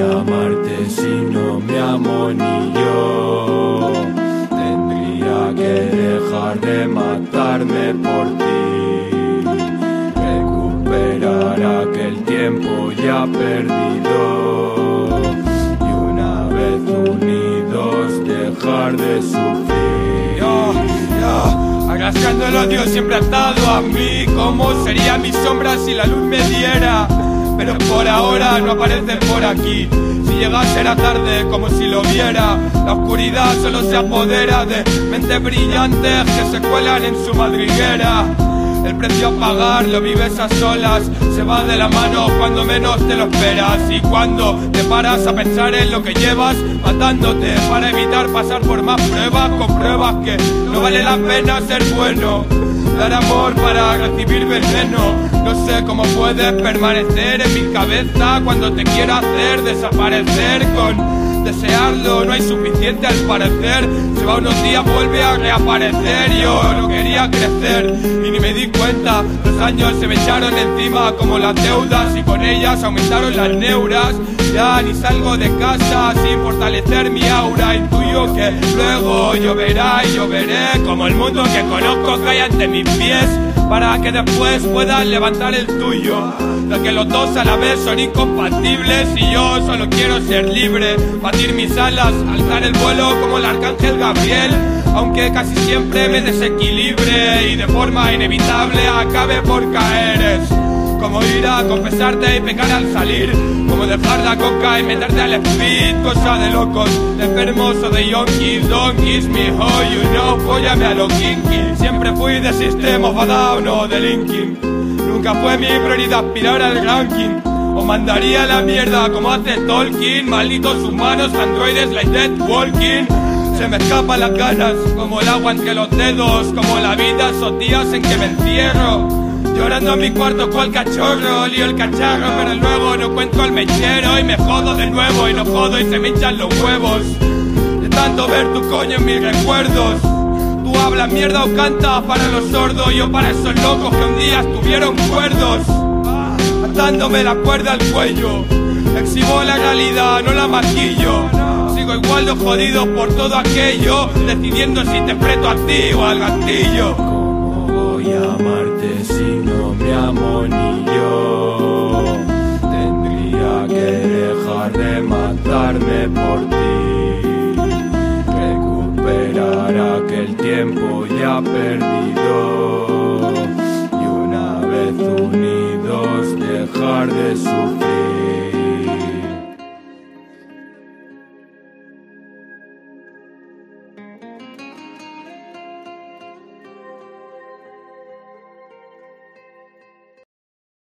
amarte si no me amo ni yo. Tendría que dejar de matarme por ti. Recuperar aquel tiempo ya perdido. Y una vez unidos dejar de sufrir. Yo, el odio siempre atado a mí. ¿Cómo sería mi sombra si la luz me diera? Pero por ahora no aparecen por aquí. Si llega será tarde como si lo viera. La oscuridad solo se apodera de mentes brillantes que se cuelan en su madriguera. El precio a pagar lo vives a solas, se va de la mano cuando menos te lo esperas y cuando te paras a pensar en lo que llevas, matándote para evitar pasar por más pruebas, con pruebas que no vale la pena ser bueno. Dar amor para recibir veneno, no sé cómo puedes permanecer en mi cabeza cuando te quiero hacer desaparecer con desearlo, no hay suficiente al parecer. Se va unos días, vuelve a reaparecer. Yo no quería crecer y ni me di cuenta. Los años se me echaron encima como las deudas y con ellas aumentaron las neuras. Ya ni salgo de casa sin fortalecer mi aura. Que luego lloverá y lloveré como el mundo que conozco cae ante mis pies para que después puedas levantar el tuyo. Lo que los dos a la vez son incompatibles y yo solo quiero ser libre, batir mis alas, alzar el vuelo como el arcángel Gabriel, aunque casi siempre me desequilibre y de forma inevitable acabe por caer. Como ir a confesarte y pecar al salir, como dejar la coca y meterte al speed, cosa de locos, de enfermos de yonkis, don't kiss me how you know, fóllame a lo kinky, siempre fui de sistema of a down o de linking, nunca fue mi prioridad aspirar al ranking. O mandaría la mierda como hace Tolkien. Malditos humanos, androides like dead walking. Se me escapan las ganas Como el agua entre los dedos Como la vida esos días en que me encierro Llorando en mi cuarto cual cachorro Lío el cacharro pero luego no encuentro el mechero Y me jodo de nuevo y no jodo y se me hinchan los huevos De tanto ver tu coño en mis recuerdos Tú hablas mierda o cantas para los sordos Yo para esos locos que un día estuvieron cuerdos atándome la cuerda al cuello. Exhibo la realidad, no la maquillo. Sigo igual de jodido por todo aquello, decidiendo si te preto a ti o al gatillo. Por ti. Recuperar aquel tiempo ya perdido. Y una vez unidos dejar de sufrir.